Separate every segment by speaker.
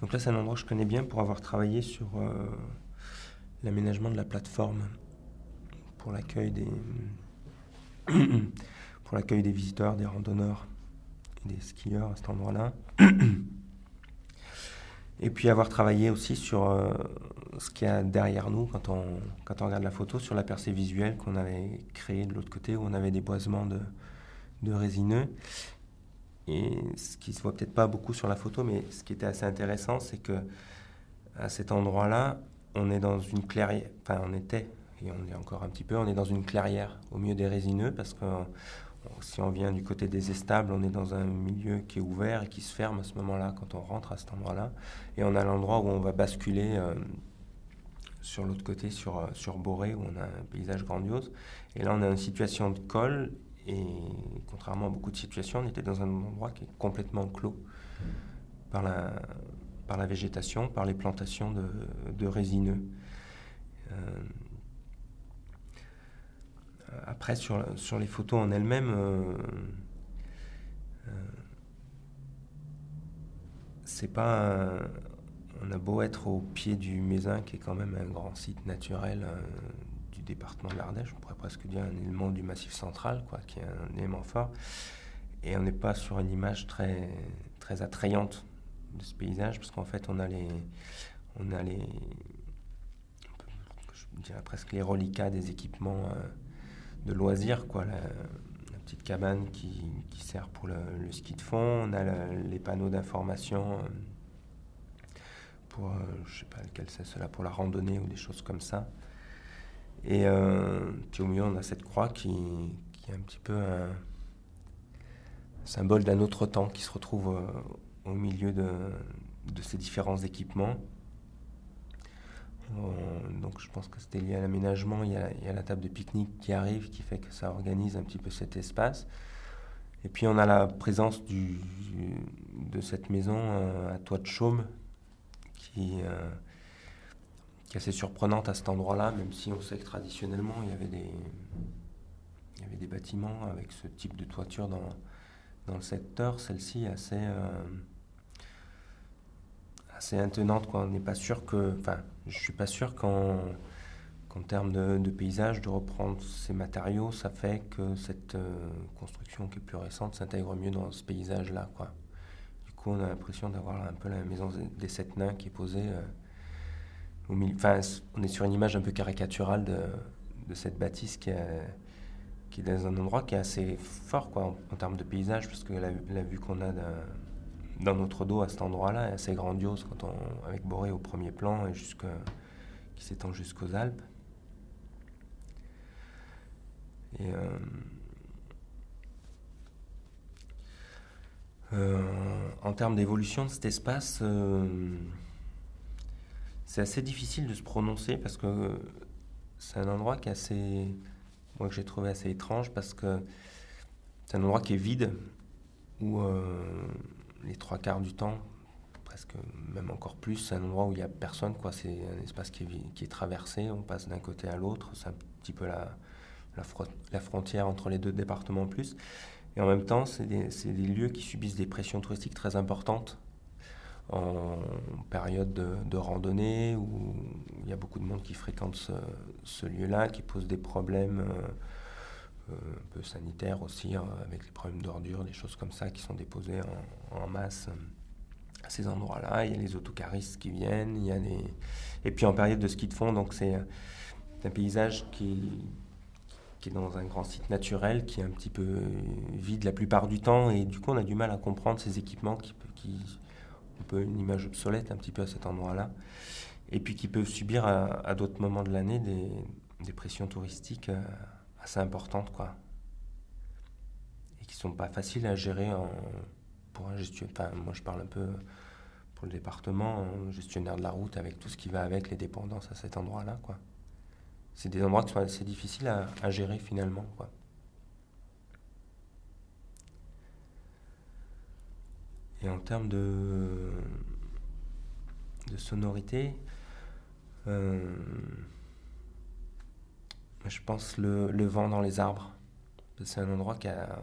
Speaker 1: Donc là, c'est un endroit que je connais bien pour avoir travaillé sur l'aménagement de la plateforme pour l'accueil des, pour l'accueil des visiteurs, des randonneurs et des skieurs à cet endroit-là. Et puis avoir travaillé aussi sur euh, ce qu'il y a derrière nous quand on, quand on regarde la photo, sur la percée visuelle qu'on avait créée de l'autre côté où on avait des boisements de, de résineux. Et ce qui se voit peut-être pas beaucoup sur la photo, mais ce qui était assez intéressant, c'est que à cet endroit-là, on est dans une clairière, enfin on était, et on est encore un petit peu, on est dans une clairière au milieu des résineux parce que si on vient du côté des estables, on est dans un milieu qui est ouvert et qui se ferme à ce moment-là quand on rentre à cet endroit-là. Et on a l'endroit où on va basculer euh, sur l'autre côté, sur, euh, sur Boré, où on a un paysage grandiose. Et là, on a une situation de col. Et contrairement à beaucoup de situations, on était dans un endroit qui est complètement clos par la, par la végétation, par les plantations de, résineux. Euh, après, sur, sur les photos en elles-mêmes, euh, euh, c'est pas. on a beau être au pied du Mézin, qui est quand même un grand site naturel département de l'Ardèche, on pourrait presque dire un élément du Massif central, quoi, qui est un élément fort. Et on n'est pas sur une image très, très attrayante de ce paysage, parce qu'en fait, on a les. On a les je dirais presque les reliquats des équipements de loisirs, quoi. La, petite cabane qui, qui sert pour le, ski de fond. On a les panneaux d'information euh, pour, euh, je sais pas lequel c'est, cela pour la randonnée ou des choses comme ça. Et euh, puis au milieu, on a cette croix qui, qui est un petit peu un symbole d'un autre temps qui se retrouve euh, au milieu de, de ces différents équipements. Euh, donc je pense que c'était lié à l'aménagement. Il, y a la table de pique-nique qui arrive, qui fait que ça organise un petit peu cet espace. Et puis on a la présence de cette maison à toit de chaume qui, qui, est assez surprenante à cet endroit-là, même si on sait que traditionnellement il y avait des, il y avait des bâtiments avec ce type de toiture dans, dans le secteur. Celle-ci est assez assez intenante. Quoi. On n'est pas sûr que, enfin, je suis pas sûr qu'en termes de, paysage, de reprendre ces matériaux, ça fait que cette euh, construction qui est plus récente s'intègre mieux dans ce paysage-là. Du coup, on a l'impression d'avoir un peu la maison des sept nains qui est posée euh, on est sur une image un peu caricaturale de, cette bâtisse qui est, dans un endroit qui est assez fort en, termes de paysage, parce que la, vue qu'on a dans notre dos à cet endroit-là est assez grandiose avec Boré au premier plan et qui s'étend jusqu'aux Alpes. Euh, euh, en termes d'évolution de cet espace, euh, c'est assez difficile de se prononcer parce que c'est un endroit qui est assez, moi que j'ai trouvé assez étrange parce que c'est un endroit qui est vide où les trois quarts du temps, presque même encore plus, c'est un endroit où il n'y a personne, quoi. C'est un espace qui est, qui est traversé, on passe d'un côté à l'autre, c'est un petit peu la, la, frontière entre les deux départements en plus. Et en même temps, c'est des, des, lieux qui subissent des pressions touristiques très importantes en période de, randonnée, où il y a beaucoup de monde qui fréquente ce, lieu-là, qui pose des problèmes. Euh, euh, un peu sanitaire aussi, hein, avec les problèmes d'ordures, des choses comme ça qui sont déposées en, masse euh, à ces endroits-là. Il y a les autocaristes qui viennent, il y a des... Et puis en période de ski de fond, donc c'est un paysage qui, qui est dans un grand site naturel, qui est un petit peu vide la plupart du temps, et du coup on a du mal à comprendre ces équipements qui, qui un peu une image obsolète un petit peu à cet endroit-là, et puis qui peuvent subir à, d'autres moments de l'année des, pressions touristiques euh, assez importantes, quoi. Et qui sont pas faciles à gérer en, pour un gestionnaire. moi, je parle un peu pour le département, gestionnaire de la route, avec tout ce qui va avec les dépendances à cet endroit-là, quoi. C'est des endroits qui sont assez difficiles à, à gérer finalement, quoi. Et en termes de, de sonorité, euh, je pense le, le vent dans les arbres. C'est un endroit qui, a,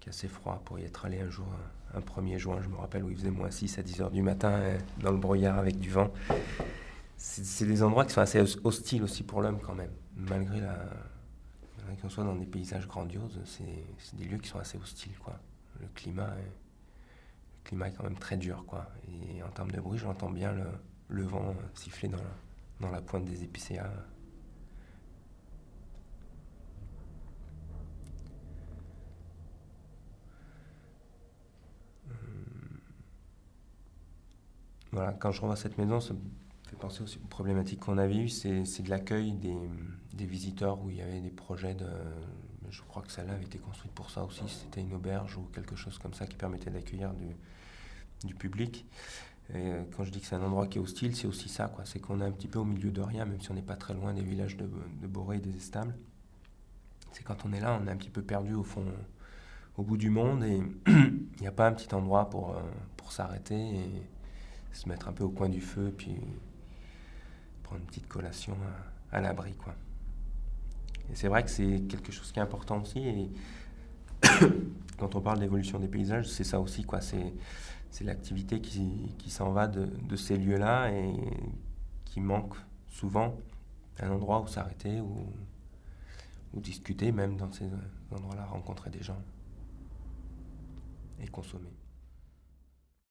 Speaker 1: qui est assez froid pour y être allé un jour un 1er juin, je me rappelle, où il faisait moins 6 à 10 heures du matin, euh, dans le brouillard avec du vent. C'est des endroits qui sont assez hostiles aussi pour l'homme quand même. Malgré la, qu'on soit dans des paysages grandioses, c'est des lieux qui sont assez hostiles. Quoi. Le, climat est, le climat est quand même très dur. Quoi. Et en termes de bruit, j'entends bien le, vent siffler dans la, dans la pointe des épicéas. Voilà, quand je revois cette maison, ça me fait penser aussi aux problématiques qu'on avait eues. C'est, de l'accueil des, visiteurs où il y avait des projets de. Je crois que celle-là avait été construite pour ça aussi. C'était une auberge ou quelque chose comme ça qui permettait d'accueillir du, du public. Et euh, quand je dis que c'est un endroit qui est hostile, c'est aussi ça. C'est qu'on est un petit peu au milieu de rien, même si on n'est pas très loin des villages de, de Boré et des Estables. C'est quand on est là, on est un petit peu perdu au fond, au bout du monde et il n'y a pas un petit endroit pour, euh, pour s'arrêter et se mettre un peu au coin du feu, puis prendre une petite collation à, l'abri, quoi. Et c'est vrai que c'est quelque chose qui est important aussi. Et quand on parle d'évolution des paysages, c'est ça aussi. C'est, l'activité qui, qui s'en va de, de ces lieux-là et qui manque souvent un endroit où s'arrêter ou, ou discuter, même dans ces endroits-là, rencontrer des gens et consommer.